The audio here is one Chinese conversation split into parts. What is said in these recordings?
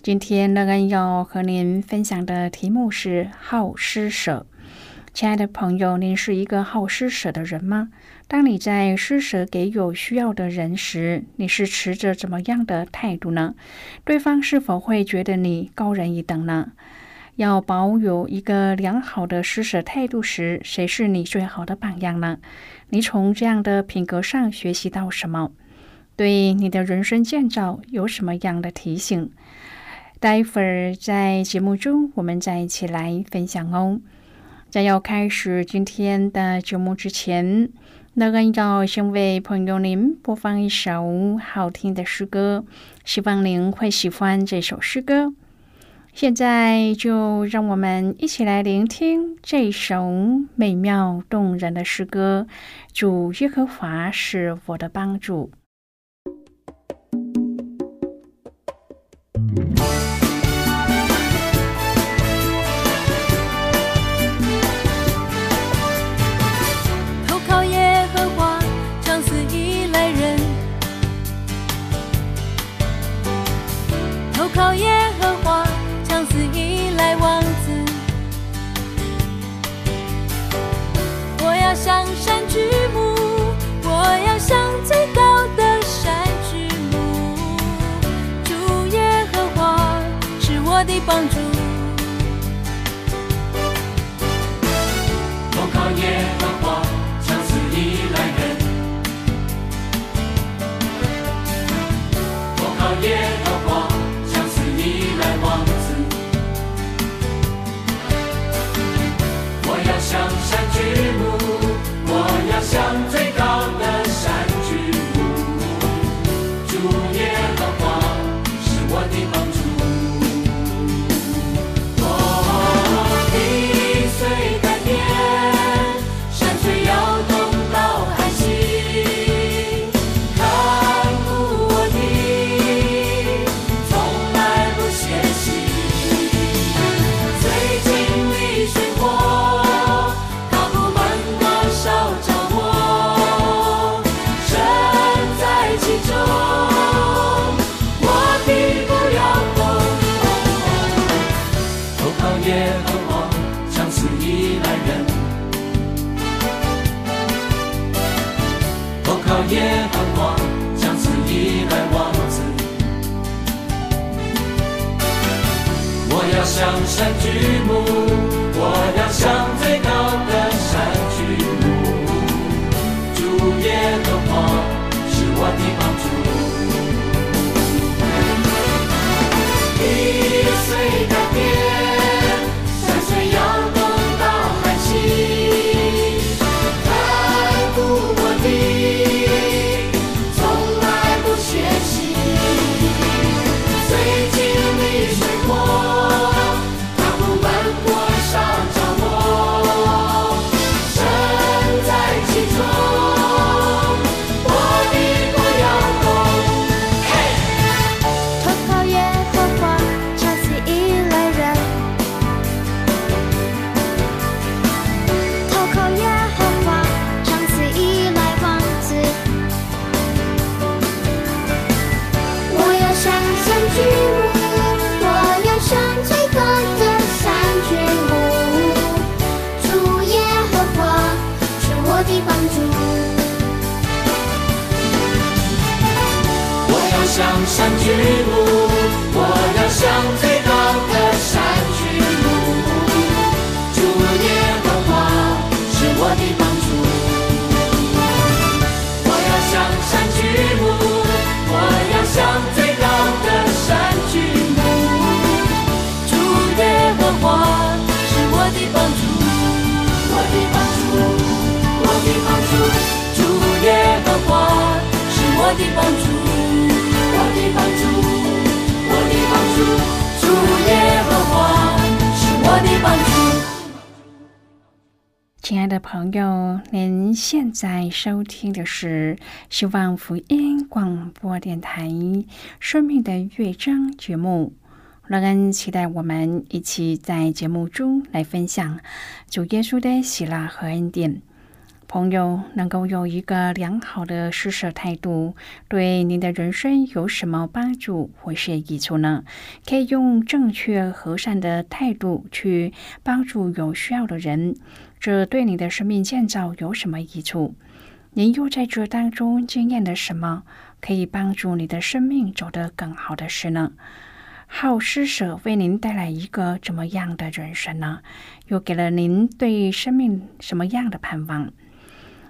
今天乐恩要和您分享的题目是好施舍。亲爱的朋友，您是一个好施舍的人吗？当你在施舍给有需要的人时，你是持着怎么样的态度呢？对方是否会觉得你高人一等呢？要保有一个良好的施舍态度时，谁是你最好的榜样呢？你从这样的品格上学习到什么？对你的人生建造有什么样的提醒？待会儿在节目中，我们再一起来分享哦。在要开始今天的节目之前，乐恩要先为朋友您播放一首好听的诗歌，希望您会喜欢这首诗歌。现在就让我们一起来聆听这首美妙动人的诗歌。主耶和华是我的帮助。的帮助。主耶和华是我的帮助。我的帮助，我的帮助，主耶和华是我的帮助。亲爱的朋友，您现在收听的是希望福音广播电台《生命的乐章》节目。乐恩期待我们一起在节目中来分享主耶稣的喜乐和恩典。朋友能够有一个良好的施舍态度，对您的人生有什么帮助或是益处呢？可以用正确和善的态度去帮助有需要的人，这对你的生命建造有什么益处？您又在这当中经验了什么可以帮助你的生命走得更好的事呢？好施舍为您带来一个怎么样的人生呢？又给了您对生命什么样的盼望？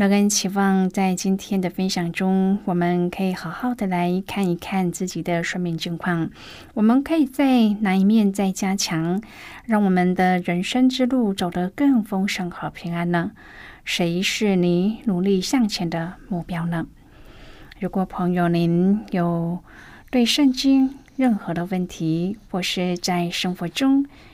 乐恩期望在今天的分享中，我们可以好好的来看一看自己的生命境况。我们可以在哪一面再加强，让我们的人生之路走得更丰盛和平安呢？谁是你努力向前的目标呢？如果朋友您有对圣经任何的问题，或是在生活中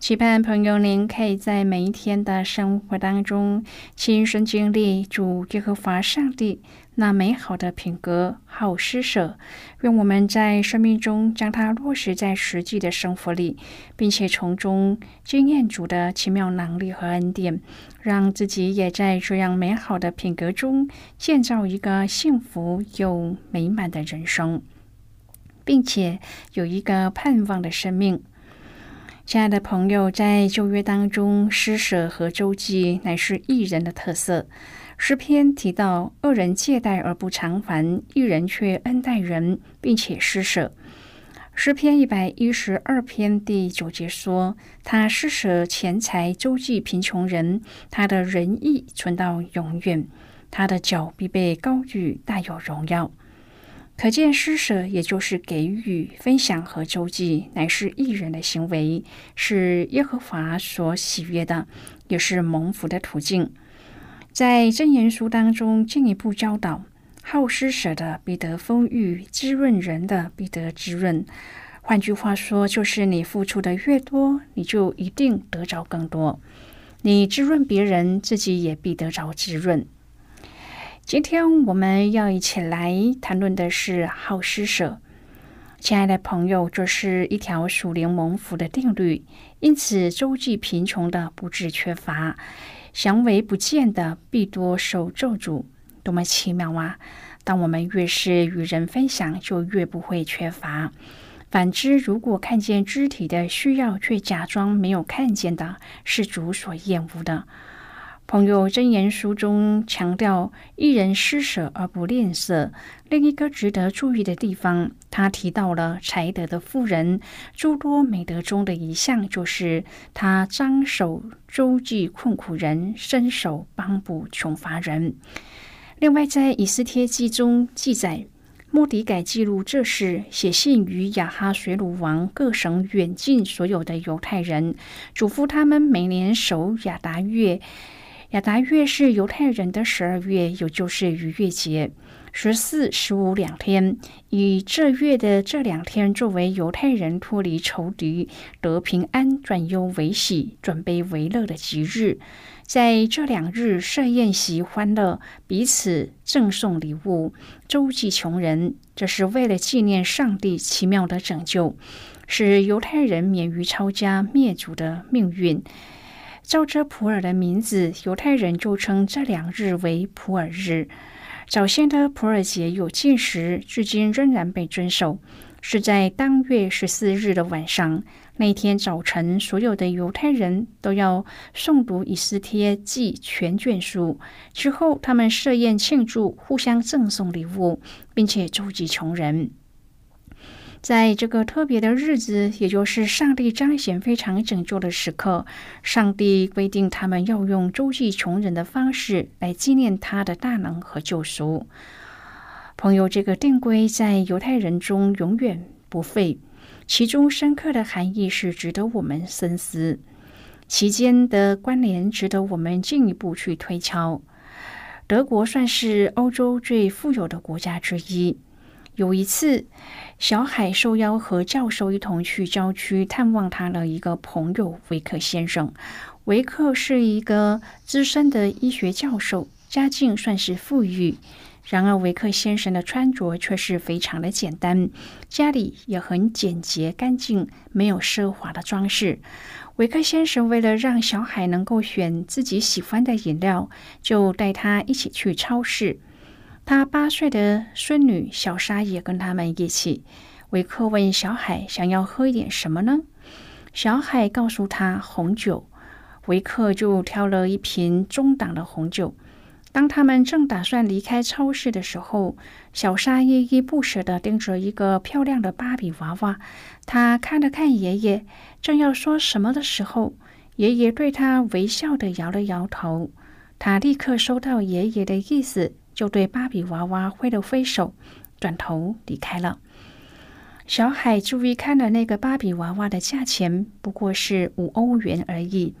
期盼朋友您可以在每一天的生活当中亲身经历主耶和华上帝那美好的品格，好施舍。愿我们在生命中将它落实在实际的生活里，并且从中经验主的奇妙能力和恩典，让自己也在这样美好的品格中建造一个幸福又美满的人生，并且有一个盼望的生命。亲爱的朋友，在旧约当中，施舍和周济乃是一人的特色。诗篇提到，恶人借贷而不偿还，一人却恩待人，并且施舍。诗篇一百一十二篇第九节说：“他施舍钱财，周济贫穷人，他的仁义存到永远，他的脚必被高举，大有荣耀。”可见施舍，也就是给予、分享和周济，乃是艺人的行为，是耶和华所喜悦的，也是蒙福的途径。在真言书当中，进一步教导：好施舍的必得丰裕，滋润人的必得滋润。换句话说，就是你付出的越多，你就一定得着更多。你滋润别人，自己也必得着滋润。今天我们要一起来谈论的是好施舍，亲爱的朋友，这是一条属灵蒙福的定律。因此，周济贫穷的不致缺乏，祥为不见的必多受咒诅。多么奇妙啊！当我们越是与人分享，就越不会缺乏。反之，如果看见肢体的需要，却假装没有看见的，是主所厌恶的。朋友箴言书中强调一人施舍而不吝啬。另一个值得注意的地方，他提到了才德的富人诸多美德中的一项，就是他张手周济困苦人，伸手帮补穷乏人。另外，在以斯帖记中记载，莫迪改记录这事，写信于亚哈水鲁王各省远近所有的犹太人，嘱咐他们每年守亚达月。亚达月是犹太人的十二月，也就是逾越节。十四、十五两天，以这月的这两天作为犹太人脱离仇敌、得平安、转忧为喜、准备为乐的吉日。在这两日设宴席欢乐，彼此赠送礼物，周济穷人。这是为了纪念上帝奇妙的拯救，使犹太人免于抄家灭族的命运。照着普尔的名字，犹太人就称这两日为普尔日。早先的普尔节有禁食，至今仍然被遵守，是在当月十四日的晚上。那天早晨，所有的犹太人都要诵读以斯帖记全卷书，之后他们设宴庆祝，互相赠送礼物，并且周济穷人。在这个特别的日子，也就是上帝彰显非常拯救的时刻，上帝规定他们要用周济穷人的方式来纪念他的大能和救赎。朋友，这个定规在犹太人中永远不废，其中深刻的含义是值得我们深思，其间的关联值得我们进一步去推敲。德国算是欧洲最富有的国家之一。有一次，小海受邀和教授一同去郊区探望他的一个朋友维克先生。维克是一个资深的医学教授，家境算是富裕。然而，维克先生的穿着却是非常的简单，家里也很简洁干净，没有奢华的装饰。维克先生为了让小海能够选自己喜欢的饮料，就带他一起去超市。他八岁的孙女小莎也跟他们一起。维克问小海想要喝一点什么呢？小海告诉他红酒。维克就挑了一瓶中档的红酒。当他们正打算离开超市的时候，小莎依依不舍地盯着一个漂亮的芭比娃娃。他看了看爷爷，正要说什么的时候，爷爷对他微笑地摇了摇头。他立刻收到爷爷的意思。就对芭比娃娃挥了挥手，转头离开了。小海注意看了那个芭比娃娃的价钱，不过是五欧元而已。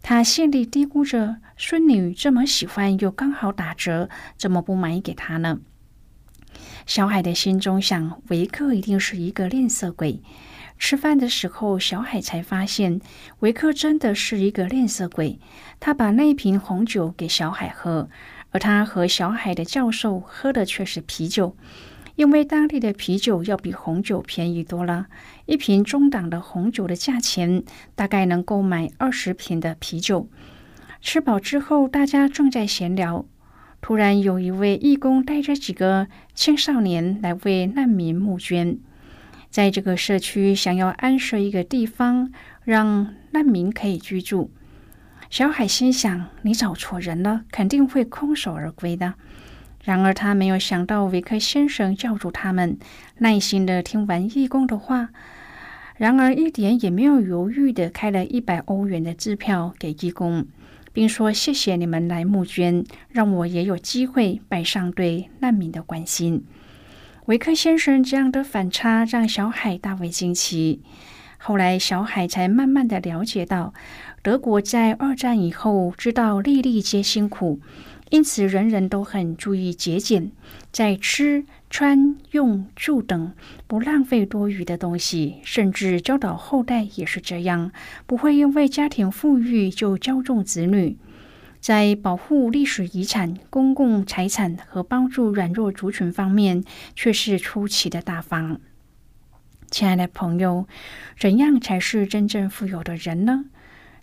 他心里嘀咕着：“孙女这么喜欢，又刚好打折，怎么不买给她呢？”小海的心中想：维克一定是一个吝啬鬼。吃饭的时候，小海才发现维克真的是一个吝啬鬼。他把那瓶红酒给小海喝。而他和小海的教授喝的却是啤酒，因为当地的啤酒要比红酒便宜多了。一瓶中档的红酒的价钱大概能够买二十瓶的啤酒。吃饱之后，大家正在闲聊，突然有一位义工带着几个青少年来为难民募捐，在这个社区想要安设一个地方，让难民可以居住。小海心想：“你找错人了，肯定会空手而归的。”然而，他没有想到维克先生叫住他们，耐心的听完义工的话，然而一点也没有犹豫的开了一百欧元的支票给义工，并说：“谢谢你们来募捐，让我也有机会摆上对难民的关心。”维克先生这样的反差让小海大为惊奇。后来，小海才慢慢的了解到。德国在二战以后知道粒粒皆辛苦，因此人人都很注意节俭，在吃穿用住等不浪费多余的东西，甚至教导后代也是这样，不会因为家庭富裕就骄纵子女。在保护历史遗产、公共财产和帮助软弱族群方面，却是出奇的大方。亲爱的朋友，怎样才是真正富有的人呢？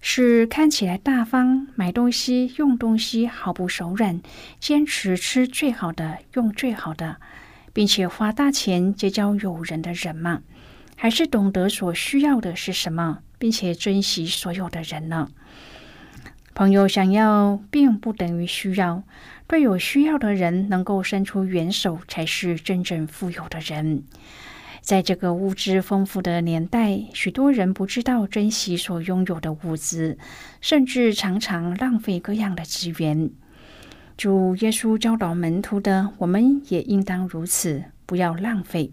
是看起来大方，买东西、用东西毫不手软，坚持吃最好的、用最好的，并且花大钱结交友人的人吗？还是懂得所需要的是什么，并且珍惜所有的人呢？朋友想要，并不等于需要。对有需要的人能够伸出援手，才是真正富有的人。在这个物质丰富的年代，许多人不知道珍惜所拥有的物资，甚至常常浪费各样的资源。主耶稣教导门徒的，我们也应当如此，不要浪费。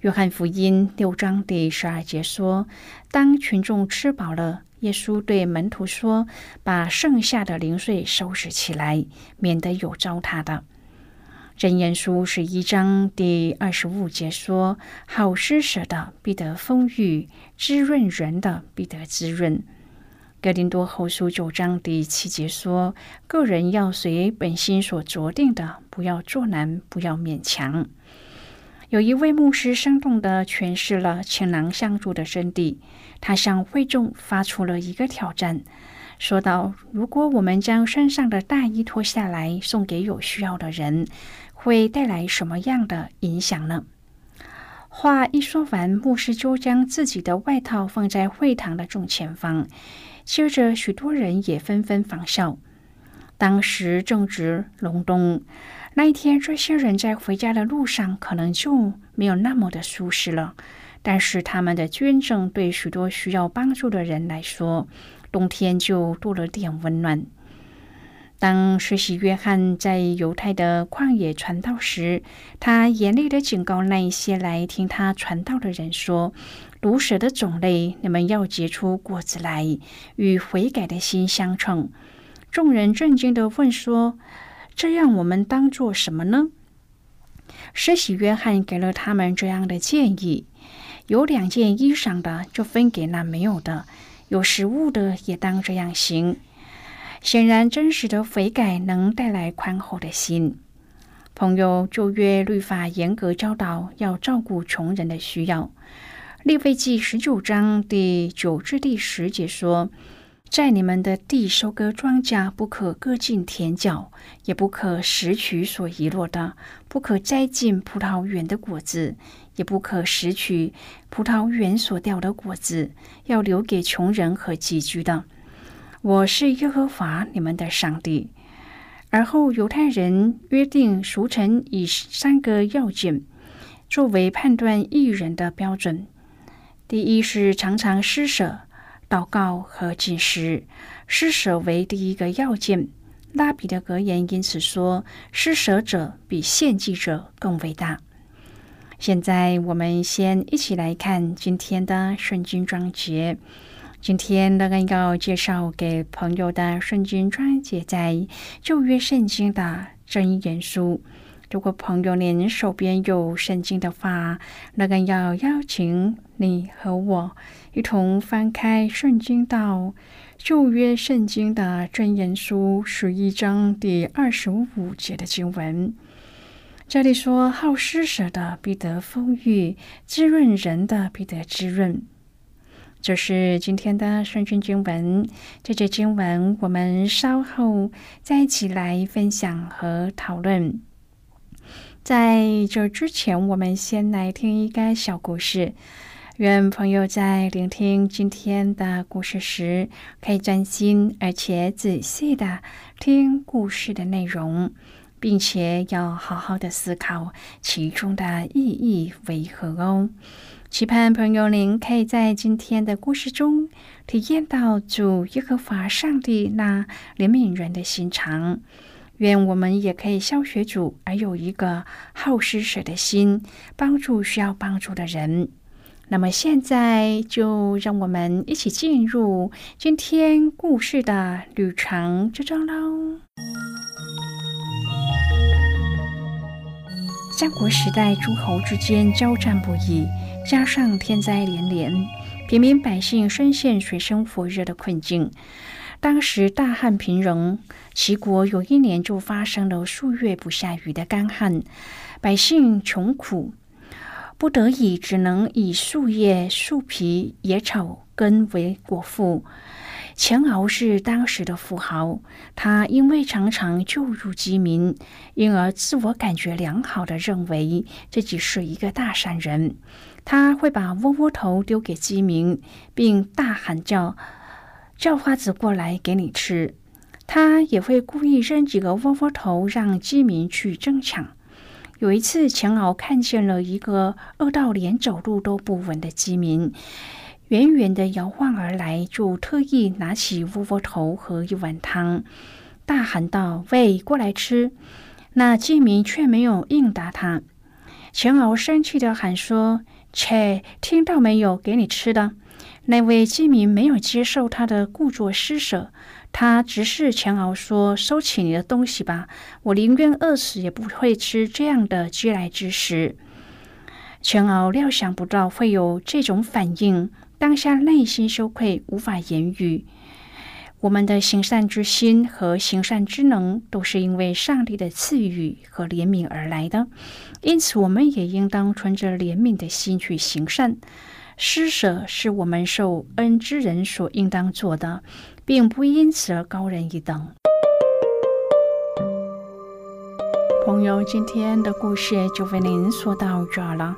约翰福音六章第十二节说：“当群众吃饱了，耶稣对门徒说：‘把剩下的零碎收拾起来，免得有糟蹋的。’”真言书十一章第二十五节说：“好施舍的必得丰裕，滋润人的必得滋润。”哥林多后书九章第七节说：“个人要随本心所酌定的，不要作难，不要勉强。”有一位牧师生动地诠释了情囊相助的真谛。他向会众发出了一个挑战，说道：“如果我们将身上的大衣脱下来送给有需要的人，会带来什么样的影响呢？”话一说完，牧师就将自己的外套放在会堂的正前方。接着，许多人也纷纷仿效。当时正值隆冬，那一天，这些人在回家的路上可能就没有那么的舒适了。但是，他们的捐赠对许多需要帮助的人来说，冬天就多了点温暖。当施洗约翰在犹太的旷野传道时，他严厉的警告那一些来听他传道的人说：“毒蛇的种类，你们要结出果子来，与悔改的心相称。”众人震惊的问说：“这样我们当做什么呢？”施洗约翰给了他们这样的建议：有两件衣裳的，就分给那没有的；有食物的，也当这样行。显然，真实的悔改能带来宽厚的心。朋友，旧约律法严格教导要照顾穷人的需要。利未记十九章第九至第十节说：“在你们的地收割庄稼，不可割尽田角，也不可拾取所遗落的；不可摘尽葡萄园的果子，也不可拾取葡萄园所掉的果子，要留给穷人和寄居的。”我是耶和华你们的上帝。而后犹太人约定俗成以三个要件作为判断艺人的标准：第一是常常施舍、祷告和进食。施舍为第一个要件。拉比的格言因此说：“施舍者比献祭者更伟大。”现在我们先一起来看今天的圣经章节。今天乐恩要介绍给朋友的圣经章节，在旧约圣经的真言书。如果朋友您手边有圣经的话，乐恩要邀请你和我一同翻开圣经到旧约圣经的真言书十一章第二十五节的经文。这里说：“好施舍的必得丰裕，滋润人的必得滋润。”这是今天的圣经经文。这节经文我们稍后再一起来分享和讨论。在这之前，我们先来听一个小故事。愿朋友在聆听今天的故事时，可以专心而且仔细的听故事的内容，并且要好好的思考其中的意义为何哦。期盼朋友您可以在今天的故事中体验到主耶和华上帝那怜悯人的心肠。愿我们也可以效学主，而有一个好施舍的心，帮助需要帮助的人。那么现在就让我们一起进入今天故事的旅程之中喽。三国时代，诸侯之间交战不已。加上天灾连连，平民百姓深陷水深火热的困境。当时大旱频仍，齐国有一年就发生了数月不下雨的干旱，百姓穷苦，不得已只能以树叶、树皮、野草根为果腹。钱敖是当时的富豪，他因为常常救助饥民，因而自我感觉良好的认为自己是一个大善人。他会把窝窝头丢给鸡鸣，并大喊叫叫花子过来给你吃。他也会故意扔几个窝窝头，让鸡鸣去争抢。有一次，钱敖看见了一个饿到连走路都不稳的鸡鸣，远远的摇晃而来，就特意拿起窝窝头和一碗汤，大喊道：“喂，过来吃！”那鸡鸣却没有应答他。钱敖生气的喊说。切，听到没有？给你吃的。那位饥民没有接受他的故作施舍，他直视强敖说：“收起你的东西吧，我宁愿饿死也不会吃这样的嗟来之食。”强敖料想不到会有这种反应，当下内心羞愧，无法言语。我们的行善之心和行善之能，都是因为上帝的赐予和怜悯而来的，因此我们也应当存着怜悯的心去行善。施舍是我们受恩之人所应当做的，并不因此而高人一等。朋友，今天的故事就为您说到这了。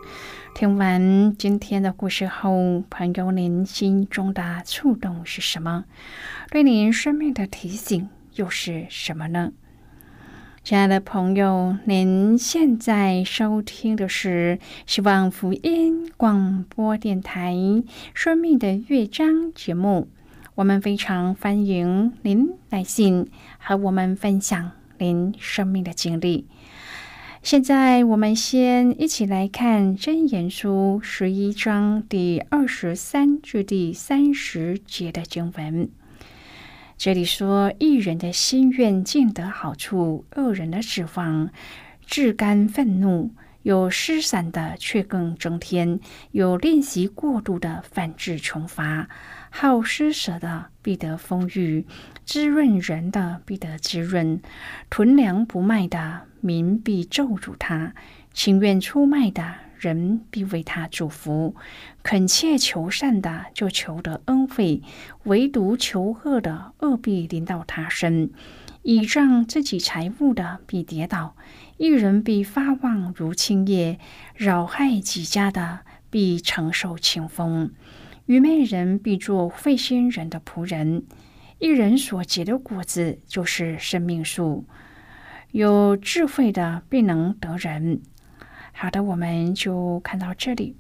听完今天的故事后，朋友，您心中的触动是什么？对您生命的提醒又是什么呢？亲爱的朋友，您现在收听的是希望福音广播电台《生命的乐章》节目。我们非常欢迎您来信和我们分享您生命的经历。现在，我们先一起来看《真言书》十一章第二十三至第三十节的经文。这里说：“一人的心愿尽得好处，恶人的指望自甘愤怒。有失散的，却更增添；有练习过度的，反致穷乏。好施舍的，必得丰裕；滋润人的，必得滋润；囤粮不卖的。”民必咒诅他，情愿出卖的人必为他祝福；恳切求善的就求得恩惠，唯独求恶的恶必临到他身。倚仗自己财物的必跌倒，一人必发旺如青叶；扰害己家的必承受清风。愚昧人必做费心人的仆人。一人所结的果子就是生命树。有智慧的必能得人。好的，我们就看到这里。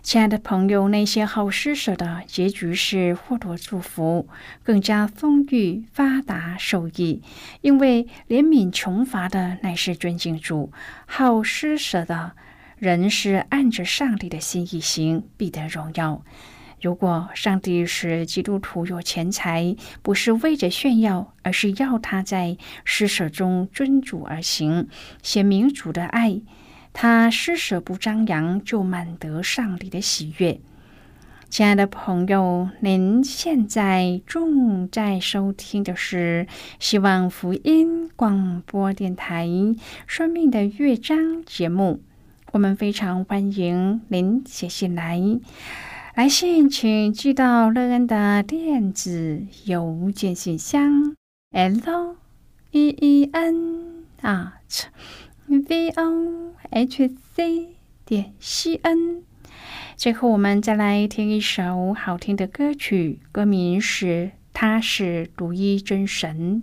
亲爱的朋友，那些好施舍的结局是获得祝福，更加丰裕、发达、受益。因为怜悯穷乏的乃是尊敬主，好施舍的人是按着上帝的心意行，必得荣耀。如果上帝使基督徒有钱财，不是为着炫耀，而是要他在施舍中尊主而行，显明主的爱。他施舍不张扬，就满得上帝的喜悦。亲爱的朋友，您现在正在收听的是希望福音广播电台《生命的乐章》节目。我们非常欢迎您写信来。来信请寄到乐恩的电子邮件信箱：l e e n at v o h c 点 c n。最后，我们再来听一首好听的歌曲，歌名是《他是独一真神》。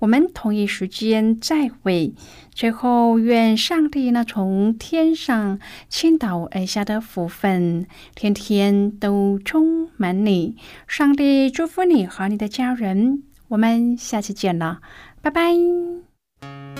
我们同一时间再会。最后，愿上帝那从天上倾倒而下的福分，天天都充满你。上帝祝福你和你的家人。我们下期见了，拜拜。